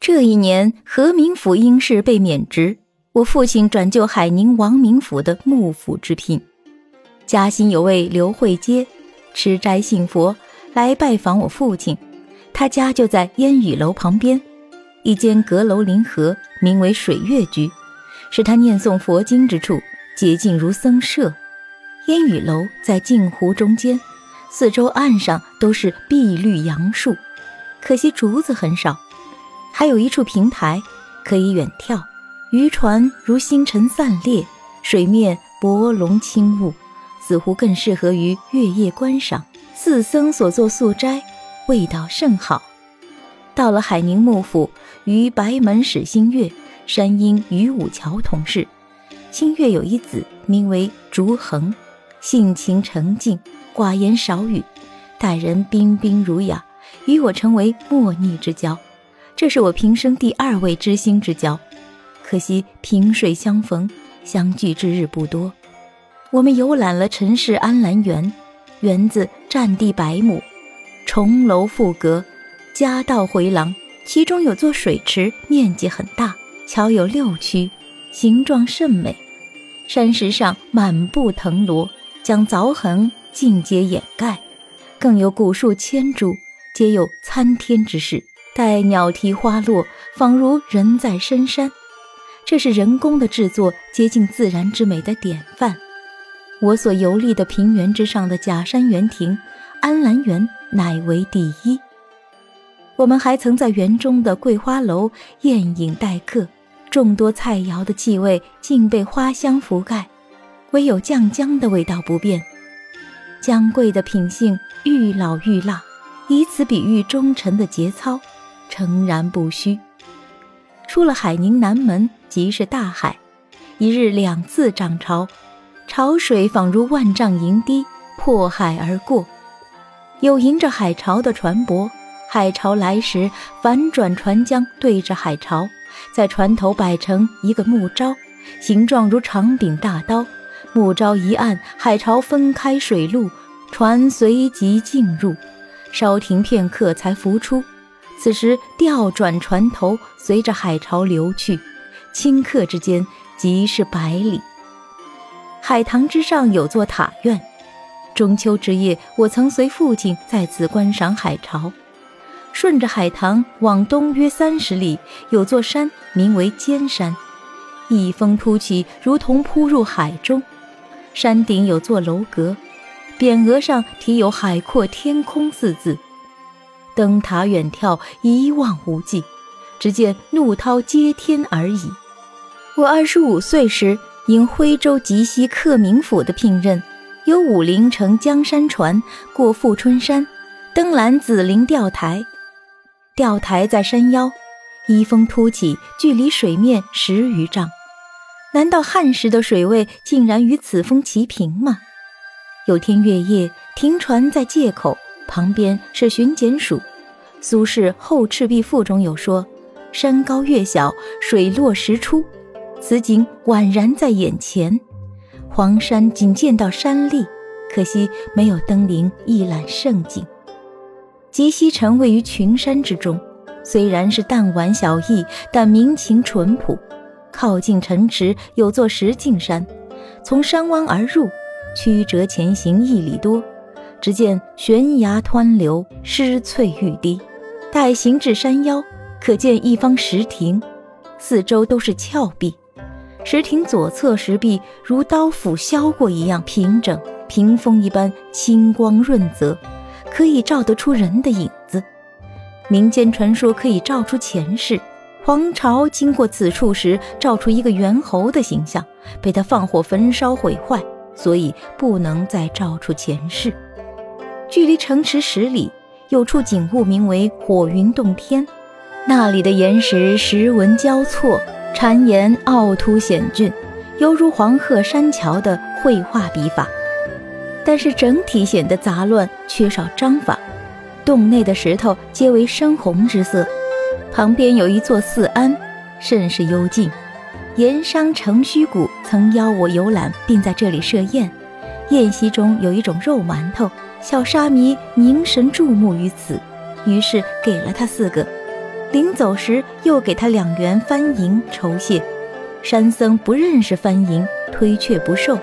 这一年，和明府因事被免职。我父亲转就海宁王明府的幕府之聘，嘉兴有位刘慧阶，吃斋信佛，来拜访我父亲。他家就在烟雨楼旁边，一间阁楼临河，名为水月居，是他念诵佛经之处，洁净如僧舍。烟雨楼在镜湖中间，四周岸上都是碧绿杨树，可惜竹子很少，还有一处平台，可以远眺。渔船如星辰散裂，水面薄龙轻雾，似乎更适合于月夜观赏。四僧所作素斋，味道甚好。到了海宁幕府，与白门使新月、山阴于武桥同事。新月有一子，名为竹衡，性情沉静，寡言少语，待人彬彬儒雅，与我成为莫逆之交。这是我平生第二位知心之交。可惜萍水相逢，相聚之日不多。我们游览了陈氏安澜园，园子占地百亩，重楼复阁，夹道回廊，其中有座水池，面积很大，桥有六曲，形状甚美。山石上满布藤萝，将凿痕尽皆掩盖，更有古树千株，皆有参天之势。待鸟啼花落，仿如人在深山。这是人工的制作，接近自然之美的典范。我所游历的平原之上的假山园亭，安澜园乃为第一。我们还曾在园中的桂花楼宴饮待客，众多菜肴的气味竟被花香覆盖，唯有酱姜的味道不变。姜桂的品性愈老愈辣，以此比喻忠臣的节操，诚然不虚。出了海宁南门。即是大海，一日两次涨潮，潮水仿如万丈银堤，破海而过。有迎着海潮的船舶，海潮来时，反转船桨对着海潮，在船头摆成一个木招，形状如长柄大刀。木招一按，海潮分开水路，船随即进入，稍停片刻才浮出。此时调转船头，随着海潮流去。顷刻之间，即是百里。海棠之上有座塔院，中秋之夜，我曾随父亲在此观赏海潮。顺着海棠往东约三十里，有座山，名为尖山，一峰突起，如同扑入海中。山顶有座楼阁，匾额上题有“海阔天空”四字。登塔远眺，一望无际。只见怒涛接天而已。我二十五岁时，因徽州吉西克明府的聘任，由武陵乘江山船过富春山，登兰紫陵钓台。钓台在山腰，一峰突起，距离水面十余丈。难道汉时的水位竟然与此峰齐平吗？有天月夜，停船在界口，旁边是巡检署。苏轼《后赤壁赋》中有说。山高月小，水落石出，此景宛然在眼前。黄山仅见到山立，可惜没有登临一览胜景。吉西城位于群山之中，虽然是弹丸小邑，但民情淳朴。靠近城池有座石径山，从山湾而入，曲折前行一里多，只见悬崖湍流，湿翠欲滴。待行至山腰。可见一方石亭，四周都是峭壁。石亭左侧石壁如刀斧削过一样平整，屏风一般清光润泽，可以照得出人的影子。民间传说可以照出前世，黄巢经过此处时，照出一个猿猴的形象，被他放火焚烧毁坏，所以不能再照出前世。距离城池十里，有处景物名为火云洞天。那里的岩石石纹交错，缠岩凹凸险峻，犹如黄鹤山桥的绘画笔法。但是整体显得杂乱，缺少章法。洞内的石头皆为深红之色。旁边有一座寺庵，甚是幽静。盐商程虚谷曾邀我游览，并在这里设宴。宴席中有一种肉馒头，小沙弥凝神注目于此，于是给了他四个。临走时又给他两元番银酬谢。山僧不认识番银，推却不受，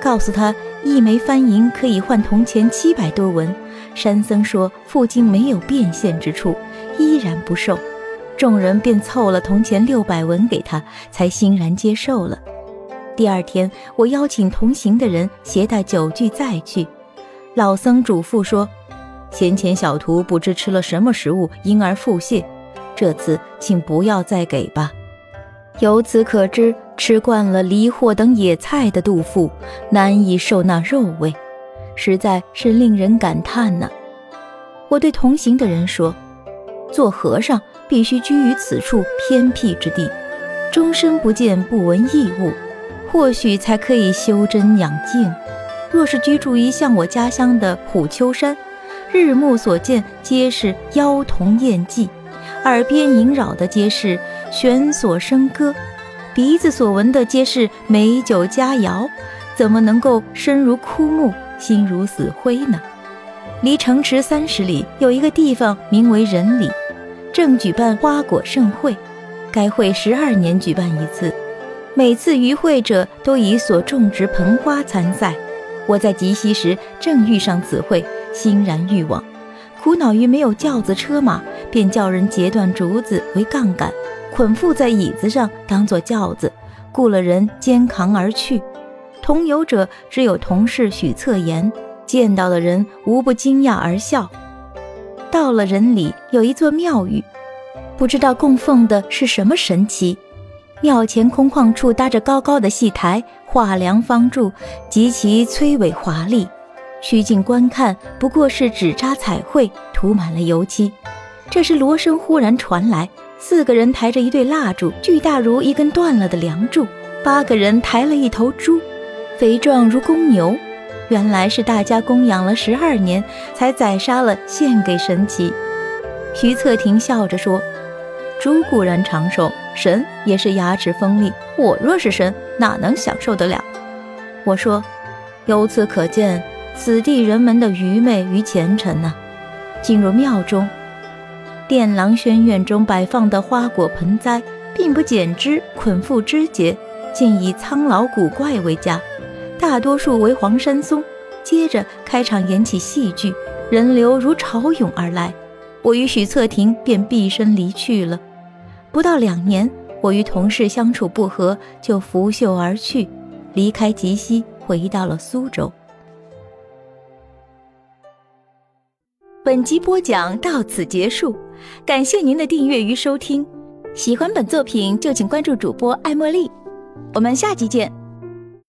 告诉他一枚番银可以换铜钱七百多文。山僧说附近没有变现之处，依然不受。众人便凑了铜钱六百文给他，才欣然接受了。第二天，我邀请同行的人携带酒具再去。老僧嘱咐说：“先前小徒不知吃了什么食物，因而腹泻，这次请不要再给吧。”由此可知，吃惯了梨货等野菜的杜甫，难以受那肉味，实在是令人感叹呢。我对同行的人说：“做和尚。”必须居于此处偏僻之地，终身不见不闻异物，或许才可以修真养静。若是居住于像我家乡的虎丘山，日暮所见皆是妖童艳妓，耳边萦绕的皆是弦索笙歌，鼻子所闻的皆是美酒佳肴，怎么能够身如枯木，心如死灰呢？离城池三十里有一个地方，名为仁里。正举办花果盛会，该会十二年举办一次，每次与会者都以所种植盆花参赛。我在集溪时正遇上此会，欣然欲往，苦恼于没有轿子车马，便叫人截断竹子为杠杆，捆缚在椅子上当做轿子，雇了人肩扛而去。同游者只有同事许策言，见到的人无不惊讶而笑。到了人里，有一座庙宇，不知道供奉的是什么神奇。庙前空旷处搭着高高的戏台，画梁方柱，极其崔伟华丽。趋近观看，不过是纸扎彩绘，涂满了油漆。这时锣声忽然传来，四个人抬着一对蜡烛，巨大如一根断了的梁柱；八个人抬了一头猪，肥壮如公牛。原来是大家供养了十二年，才宰杀了献给神祇。徐策亭笑着说：“猪固然长寿，神也是牙齿锋利。我若是神，哪能享受得了？”我说：“由此可见，此地人们的愚昧与虔诚呢。”进入庙中，殿廊轩院中摆放的花果盆栽，并不剪枝捆缚枝节，竟以苍老古怪为佳。大多数为黄山松。接着开场演起戏剧，人流如潮涌而来。我与许策亭便毕身离去了。不到两年，我与同事相处不和，就拂袖而去，离开吉西，回到了苏州。本集播讲到此结束，感谢您的订阅与收听。喜欢本作品就请关注主播爱茉莉，我们下集见。